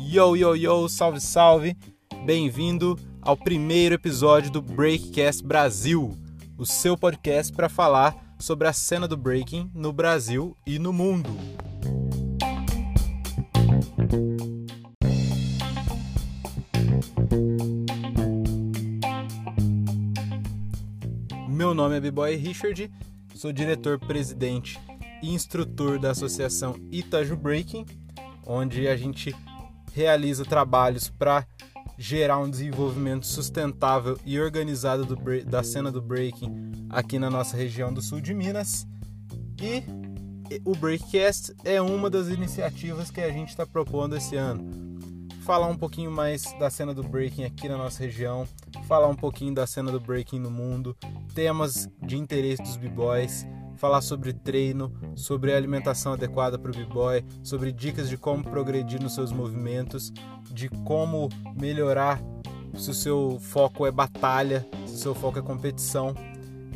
Yo, yo, yo, salve, salve! Bem-vindo ao primeiro episódio do Breakcast Brasil, o seu podcast para falar sobre a cena do breaking no Brasil e no mundo. Meu nome é B-Boy Richard, sou diretor-presidente e instrutor da Associação Itaju Breaking, onde a gente realiza trabalhos para gerar um desenvolvimento sustentável e organizado do, da cena do breaking aqui na nossa região do sul de Minas. E o Breakcast é uma das iniciativas que a gente está propondo esse ano. Falar um pouquinho mais da cena do breaking aqui na nossa região, falar um pouquinho da cena do breaking no mundo, temas de interesse dos b-boys, falar sobre treino, sobre alimentação adequada para o b-boy, sobre dicas de como progredir nos seus movimentos, de como melhorar se o seu foco é batalha, se o seu foco é competição.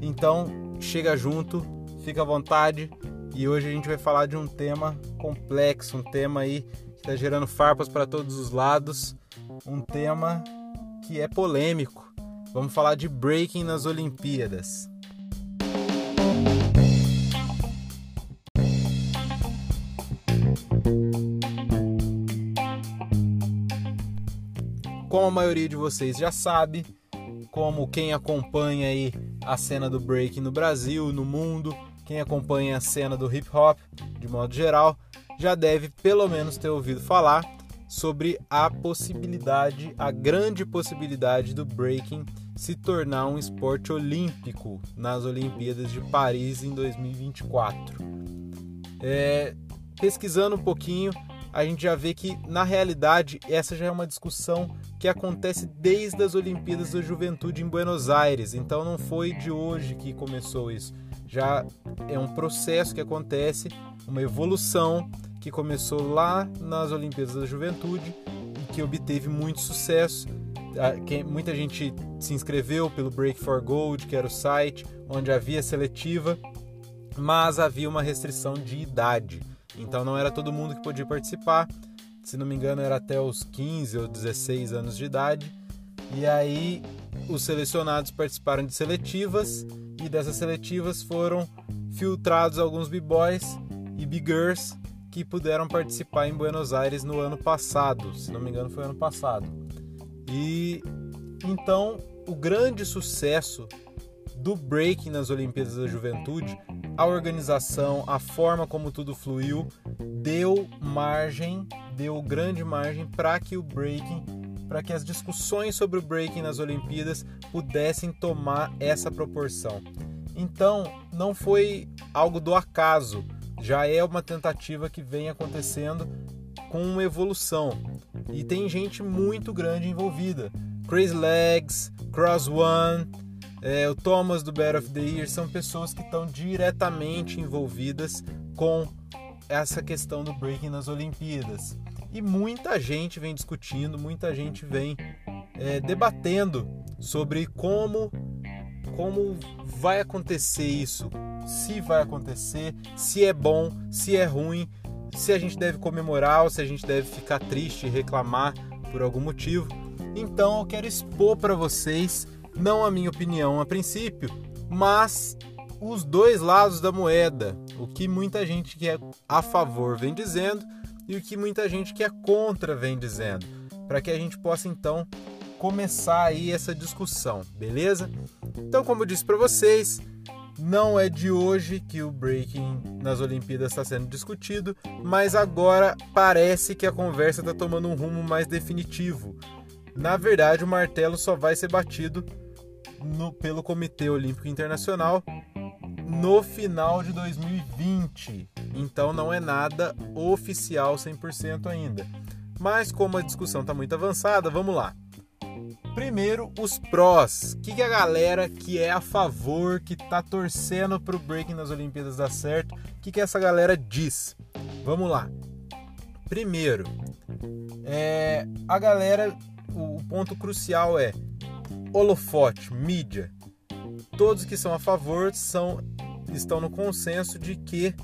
Então, chega junto, fica à vontade e hoje a gente vai falar de um tema complexo, um tema aí que está gerando farpas para todos os lados, um tema que é polêmico. Vamos falar de breaking nas Olimpíadas. Como a maioria de vocês já sabe, como quem acompanha aí a cena do breaking no Brasil, no mundo, quem acompanha a cena do hip hop de modo geral, já deve pelo menos ter ouvido falar sobre a possibilidade, a grande possibilidade do breaking se tornar um esporte olímpico nas Olimpíadas de Paris em 2024. É, pesquisando um pouquinho, a gente já vê que, na realidade, essa já é uma discussão que acontece desde as Olimpíadas da Juventude em Buenos Aires. Então não foi de hoje que começou isso. Já é um processo que acontece, uma evolução que começou lá nas Olimpíadas da Juventude e que obteve muito sucesso. Muita gente se inscreveu pelo Break for Gold, que era o site onde havia seletiva, mas havia uma restrição de idade. Então não era todo mundo que podia participar. Se não me engano, era até os 15 ou 16 anos de idade. E aí os selecionados participaram de seletivas e dessas seletivas foram filtrados alguns b-boys e b-girls que puderam participar em Buenos Aires no ano passado, se não me engano foi ano passado. E então o grande sucesso do breaking nas Olimpíadas da Juventude a organização, a forma como tudo fluiu, deu margem, deu grande margem para que o breaking, para que as discussões sobre o breaking nas Olimpíadas pudessem tomar essa proporção. Então, não foi algo do acaso, já é uma tentativa que vem acontecendo com uma evolução. E tem gente muito grande envolvida. Crazy Legs, Cross One, é, o Thomas do Battle of the Year são pessoas que estão diretamente envolvidas com essa questão do breaking nas Olimpíadas. E muita gente vem discutindo, muita gente vem é, debatendo sobre como, como vai acontecer isso, se vai acontecer, se é bom, se é ruim, se a gente deve comemorar ou se a gente deve ficar triste e reclamar por algum motivo. Então eu quero expor para vocês não a minha opinião a princípio, mas os dois lados da moeda, o que muita gente que é a favor vem dizendo e o que muita gente que é contra vem dizendo, para que a gente possa então começar aí essa discussão, beleza? Então, como eu disse para vocês, não é de hoje que o breaking nas Olimpíadas está sendo discutido, mas agora parece que a conversa está tomando um rumo mais definitivo. Na verdade, o martelo só vai ser batido no, pelo Comitê Olímpico Internacional no final de 2020. Então não é nada oficial 100% ainda. Mas como a discussão está muito avançada, vamos lá. Primeiro, os prós. O que, que, a galera que é a favor, que está torcendo para o breaking nas Olimpíadas dar certo, o que, que essa galera diz? Vamos lá. Primeiro, é, a galera, o ponto crucial é holofote, mídia. Todos que são a favor são, estão no consenso de que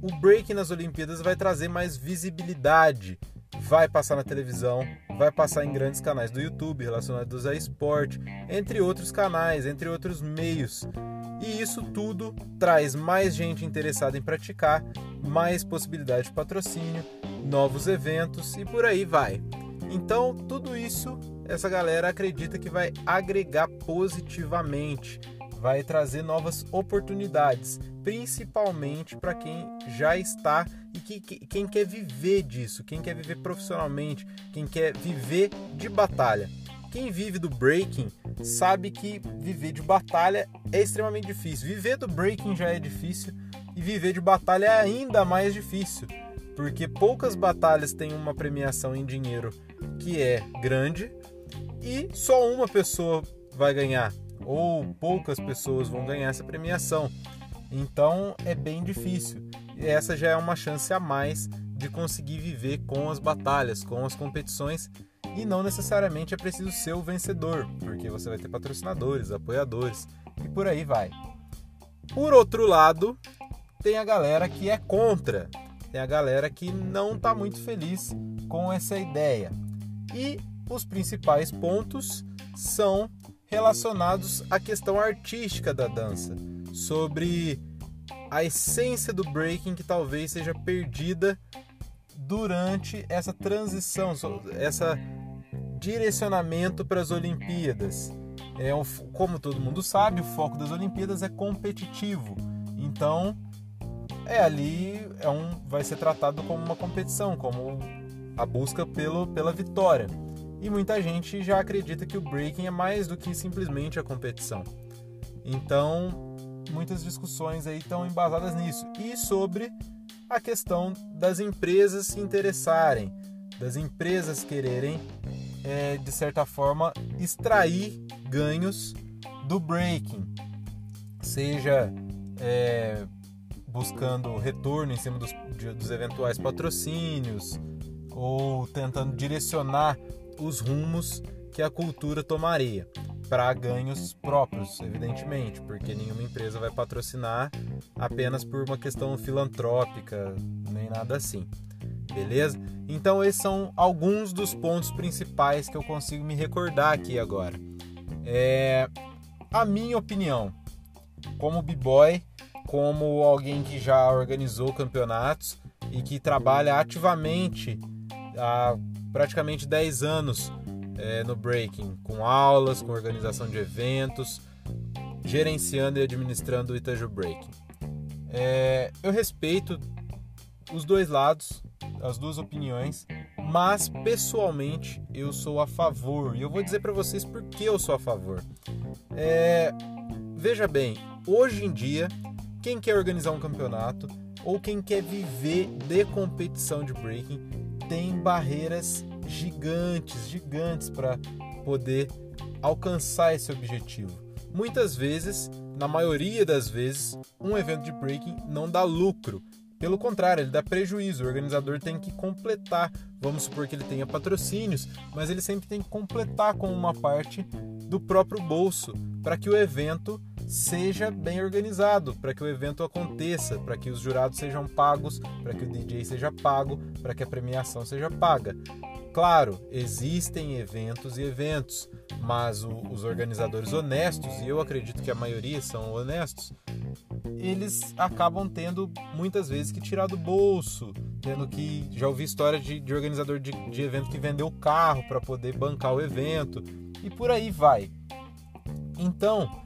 o breaking nas Olimpíadas vai trazer mais visibilidade, vai passar na televisão, vai passar em grandes canais do YouTube relacionados a esporte, entre outros canais, entre outros meios. E isso tudo traz mais gente interessada em praticar, mais possibilidade de patrocínio, novos eventos e por aí vai. Então, tudo isso essa galera acredita que vai agregar positivamente, vai trazer novas oportunidades, principalmente para quem já está e que, que, quem quer viver disso, quem quer viver profissionalmente, quem quer viver de batalha. Quem vive do breaking sabe que viver de batalha é extremamente difícil. Viver do breaking já é difícil e viver de batalha é ainda mais difícil, porque poucas batalhas têm uma premiação em dinheiro que é grande e só uma pessoa vai ganhar, ou poucas pessoas vão ganhar essa premiação. Então é bem difícil. E essa já é uma chance a mais de conseguir viver com as batalhas, com as competições. E não necessariamente é preciso ser o vencedor, porque você vai ter patrocinadores, apoiadores e por aí vai. Por outro lado, tem a galera que é contra, tem a galera que não está muito feliz com essa ideia. E os principais pontos são relacionados à questão artística da dança, sobre a essência do breaking que talvez seja perdida durante essa transição, essa direcionamento para as Olimpíadas. É, como todo mundo sabe, o foco das Olimpíadas é competitivo. Então, é ali é um vai ser tratado como uma competição, como a busca pelo, pela vitória. E muita gente já acredita que o breaking é mais do que simplesmente a competição. Então, muitas discussões aí estão embasadas nisso. E sobre a questão das empresas se interessarem, das empresas quererem, é, de certa forma, extrair ganhos do breaking, seja é, buscando retorno em cima dos, dos eventuais patrocínios ou tentando direcionar os rumos que a cultura tomaria para ganhos próprios, evidentemente, porque nenhuma empresa vai patrocinar apenas por uma questão filantrópica, nem nada assim. Beleza? Então esses são alguns dos pontos principais que eu consigo me recordar aqui agora. É a minha opinião, como b-boy, como alguém que já organizou campeonatos e que trabalha ativamente há praticamente 10 anos é, no breaking, com aulas, com organização de eventos, gerenciando e administrando o Itajú Breaking. É, eu respeito os dois lados, as duas opiniões, mas pessoalmente eu sou a favor e eu vou dizer para vocês por que eu sou a favor. É, veja bem, hoje em dia, quem quer organizar um campeonato ou quem quer viver de competição de breaking tem barreiras gigantes, gigantes para poder alcançar esse objetivo. Muitas vezes, na maioria das vezes, um evento de breaking não dá lucro. Pelo contrário, ele dá prejuízo. O organizador tem que completar. Vamos supor que ele tenha patrocínios, mas ele sempre tem que completar com uma parte do próprio bolso para que o evento seja bem organizado, para que o evento aconteça, para que os jurados sejam pagos, para que o DJ seja pago, para que a premiação seja paga. Claro, existem eventos e eventos, mas o, os organizadores honestos, e eu acredito que a maioria são honestos, eles acabam tendo muitas vezes que tirar do bolso, tendo que. Já ouvi história de, de organizador de, de evento que vendeu carro para poder bancar o evento, e por aí vai. Então,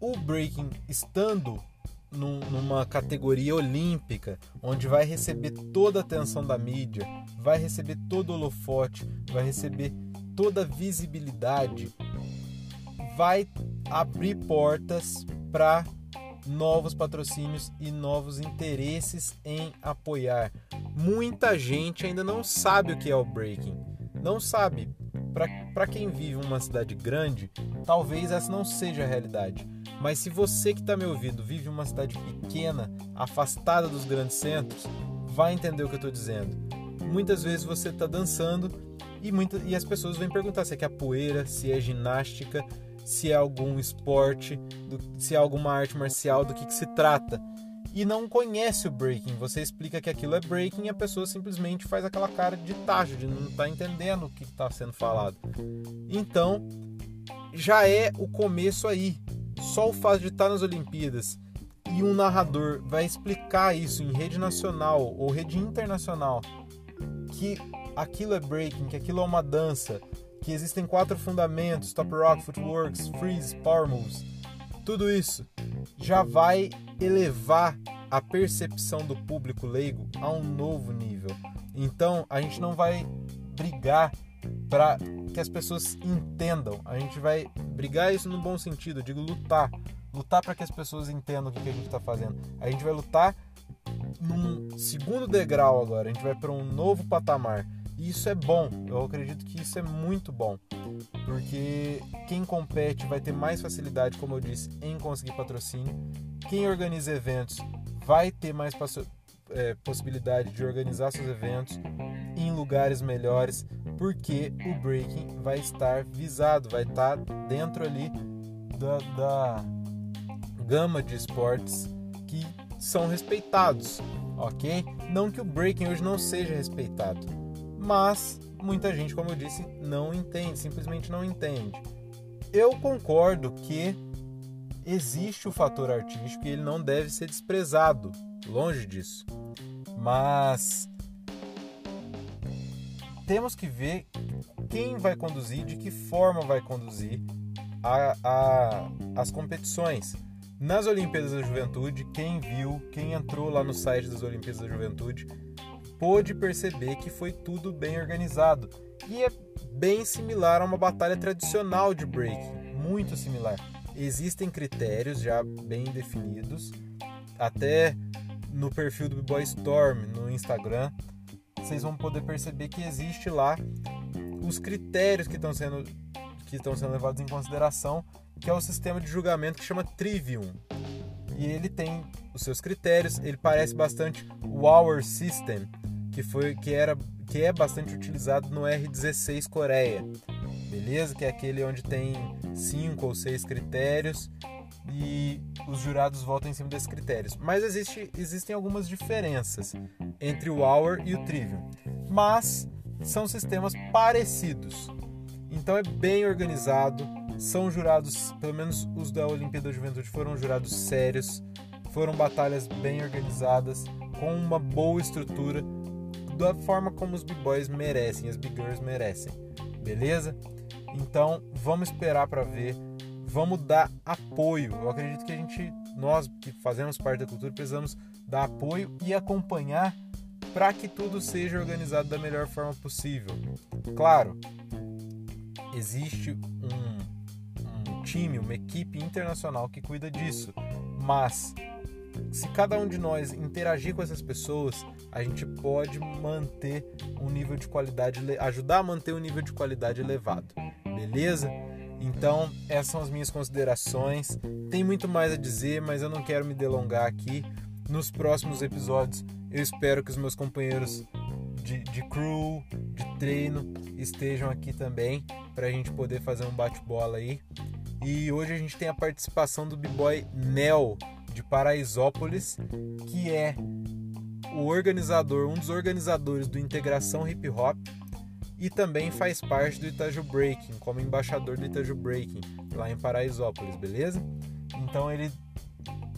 o breaking estando num, numa categoria olímpica, onde vai receber toda a atenção da mídia, vai receber todo o holofote, vai receber toda a visibilidade, vai abrir portas para novos patrocínios e novos interesses em apoiar. Muita gente ainda não sabe o que é o breaking, não sabe. Para quem vive uma cidade grande, talvez essa não seja a realidade mas se você que está me ouvindo vive uma cidade pequena, afastada dos grandes centros, vai entender o que eu estou dizendo. Muitas vezes você está dançando e, e as pessoas vêm perguntar se é capoeira, se é ginástica, se é algum esporte, do, se é alguma arte marcial, do que, que se trata. e não conhece o breaking. Você explica que aquilo é breaking e a pessoa simplesmente faz aquela cara de tacho, de não estar tá entendendo o que está sendo falado. Então, já é o começo aí. Só o fato de estar nas Olimpíadas e um narrador vai explicar isso em rede nacional ou rede internacional que aquilo é breaking, que aquilo é uma dança, que existem quatro fundamentos: top rock, footworks, freeze, power moves. Tudo isso já vai elevar a percepção do público leigo a um novo nível. Então, a gente não vai brigar para que as pessoas entendam. A gente vai brigar isso no bom sentido, eu digo lutar. Lutar para que as pessoas entendam o que a gente está fazendo. A gente vai lutar num segundo degrau agora, a gente vai para um novo patamar. E isso é bom, eu acredito que isso é muito bom, porque quem compete vai ter mais facilidade, como eu disse, em conseguir patrocínio. Quem organiza eventos vai ter mais é, possibilidade de organizar seus eventos em lugares melhores, porque o breaking vai estar visado, vai estar dentro ali da, da gama de esportes que são respeitados, ok? Não que o breaking hoje não seja respeitado, mas muita gente, como eu disse, não entende, simplesmente não entende. Eu concordo que existe o fator artístico e ele não deve ser desprezado, longe disso. Mas temos que ver quem vai conduzir, de que forma vai conduzir a, a, as competições. Nas Olimpíadas da Juventude, quem viu, quem entrou lá no site das Olimpíadas da Juventude, pôde perceber que foi tudo bem organizado. E é bem similar a uma batalha tradicional de breaking, muito similar. Existem critérios já bem definidos, até no perfil do B-Boy Storm no Instagram, vocês vão poder perceber que existe lá os critérios que estão sendo que estão sendo levados em consideração que é o sistema de julgamento que chama Trivium. E ele tem os seus critérios, ele parece bastante o Hour System, que foi que era que é bastante utilizado no R16 Coreia. Beleza? Que é aquele onde tem cinco ou seis critérios e os jurados votam em cima desses critérios. Mas existe, existem algumas diferenças entre o Hour e o Trivium. Mas são sistemas parecidos. Então é bem organizado, são jurados, pelo menos os da Olimpíada da Juventude foram jurados sérios, foram batalhas bem organizadas, com uma boa estrutura, da forma como os b-boys merecem, as b-girls merecem. Beleza? Então, vamos esperar para ver, vamos dar apoio. Eu acredito que a gente, nós que fazemos parte da cultura, precisamos dar apoio e acompanhar para que tudo seja organizado da melhor forma possível. Claro, existe um time, uma equipe internacional que cuida disso. Mas se cada um de nós interagir com essas pessoas, a gente pode manter um nível de qualidade, ajudar a manter um nível de qualidade elevado. Beleza? Então, essas são as minhas considerações. Tem muito mais a dizer, mas eu não quero me delongar aqui. Nos próximos episódios, eu espero que os meus companheiros de, de crew, de treino, estejam aqui também para a gente poder fazer um bate-bola aí. E hoje a gente tem a participação do b-boy Nel de Paraisópolis, que é o organizador, um dos organizadores do Integração Hip Hop e também faz parte do Itaju Breaking, como embaixador do Itaju Breaking, lá em Paraisópolis, beleza? Então ele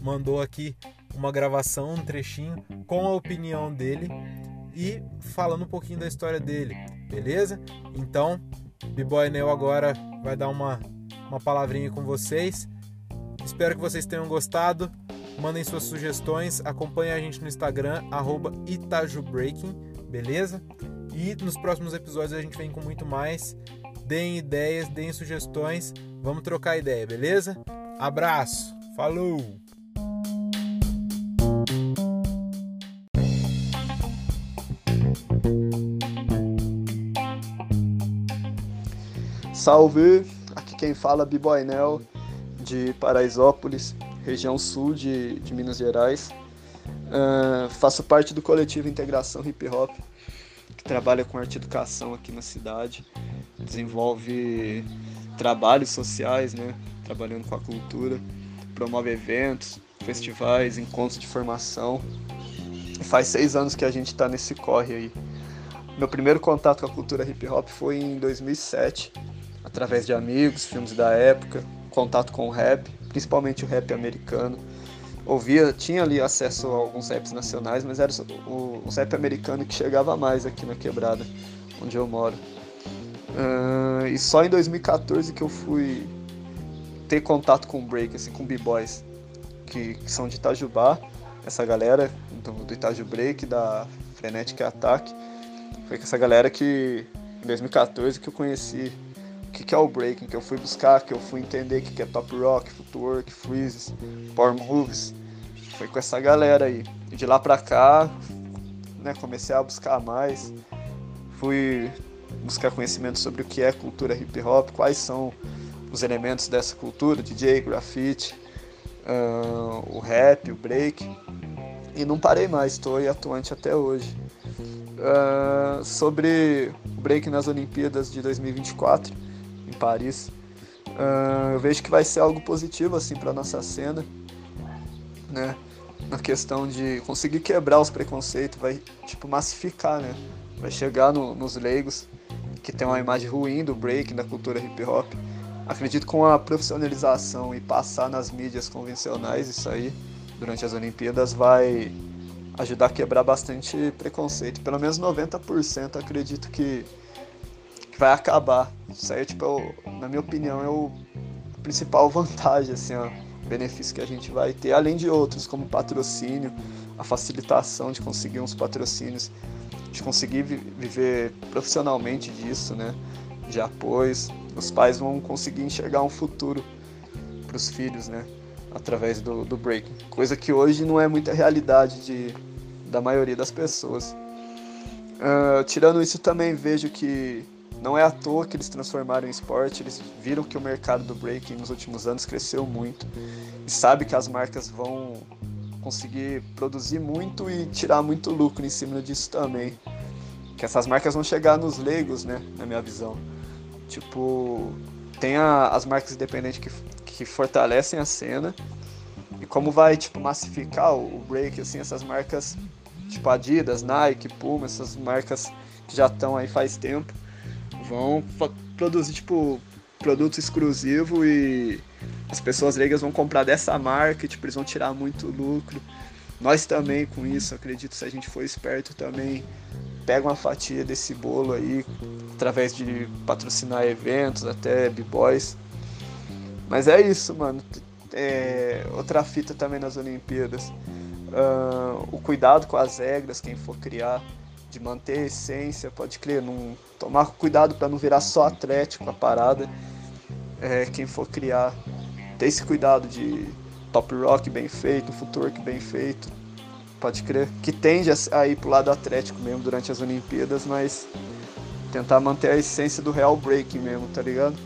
mandou aqui uma gravação, um trechinho com a opinião dele e falando um pouquinho da história dele, beleza? Então, B-Boy Nel agora vai dar uma uma palavrinha com vocês. Espero que vocês tenham gostado. Mandem suas sugestões, acompanhem a gente no Instagram, itajubreaking, beleza? E nos próximos episódios a gente vem com muito mais. Deem ideias, deem sugestões, vamos trocar ideia, beleza? Abraço, falou! Salve! quem fala é B-Boy Nel, de Paraisópolis, região sul de, de Minas Gerais. Uh, faço parte do coletivo Integração Hip Hop, que trabalha com arte educação aqui na cidade. Desenvolve trabalhos sociais, né? Trabalhando com a cultura, promove eventos, festivais, encontros de formação. E faz seis anos que a gente está nesse corre aí. Meu primeiro contato com a cultura hip hop foi em 2007, através de amigos, filmes da época, contato com o rap, principalmente o rap americano. Ouvia, tinha ali acesso a alguns raps nacionais, mas era o, o rap americano que chegava mais aqui na quebrada, onde eu moro. Uh, e só em 2014 que eu fui ter contato com o break, assim, com b-boys, que, que, são de Itajubá, essa galera do, do Itaju Break, da Frenetic Attack. Foi com essa galera que, em 2014, que eu conheci que, que é o breaking, que eu fui buscar, que eu fui entender o que, que é top rock, footwork, freezes, power moves. Foi com essa galera aí. E de lá pra cá, né, comecei a buscar mais. Fui buscar conhecimento sobre o que é cultura hip hop, quais são os elementos dessa cultura, DJ, grafite, uh, o rap, o break. E não parei mais, estou atuante até hoje. Uh, sobre o break nas Olimpíadas de 2024 em Paris, uh, eu vejo que vai ser algo positivo assim para nossa cena, né? Na questão de conseguir quebrar os preconceitos, vai tipo massificar, né? Vai chegar no, nos leigos que tem uma imagem ruim do break, da cultura hip hop. Acredito com a profissionalização e passar nas mídias convencionais isso aí durante as Olimpíadas vai ajudar a quebrar bastante preconceito. Pelo menos 90% acredito que, vai acabar. Isso aí, tipo, eu, na minha opinião, é o principal vantagem, assim, ó, benefício que a gente vai ter, além de outros, como patrocínio, a facilitação de conseguir uns patrocínios de conseguir viver profissionalmente disso, né? De apoios. Os pais vão conseguir enxergar um futuro para os filhos, né? Através do, do breaking. Coisa que hoje não é muita realidade de, da maioria das pessoas. Uh, tirando isso, também vejo que não é à toa que eles transformaram em esporte, eles viram que o mercado do breaking nos últimos anos cresceu muito e sabe que as marcas vão conseguir produzir muito e tirar muito lucro em cima disso também. Que essas marcas vão chegar nos leigos, né, na minha visão. Tipo, tem a, as marcas independentes que, que fortalecem a cena. E como vai, tipo, massificar o, o break, assim, essas marcas, tipo Adidas, Nike, Puma, essas marcas que já estão aí faz tempo, vão produzir, tipo, produto exclusivo e as pessoas leigas vão comprar dessa marca tipo, eles vão tirar muito lucro. Nós também com isso, acredito, se a gente for esperto também, pega uma fatia desse bolo aí, através de patrocinar eventos, até b-boys. Mas é isso, mano. É, outra fita também nas Olimpíadas. Uh, o cuidado com as regras, quem for criar, de manter a essência, pode crer, não, tomar cuidado para não virar só atlético a parada é, quem for criar, ter esse cuidado de top rock bem feito, footwork bem feito, pode crer, que tende a ir pro lado atlético mesmo durante as Olimpíadas, mas tentar manter a essência do real breaking mesmo, tá ligado?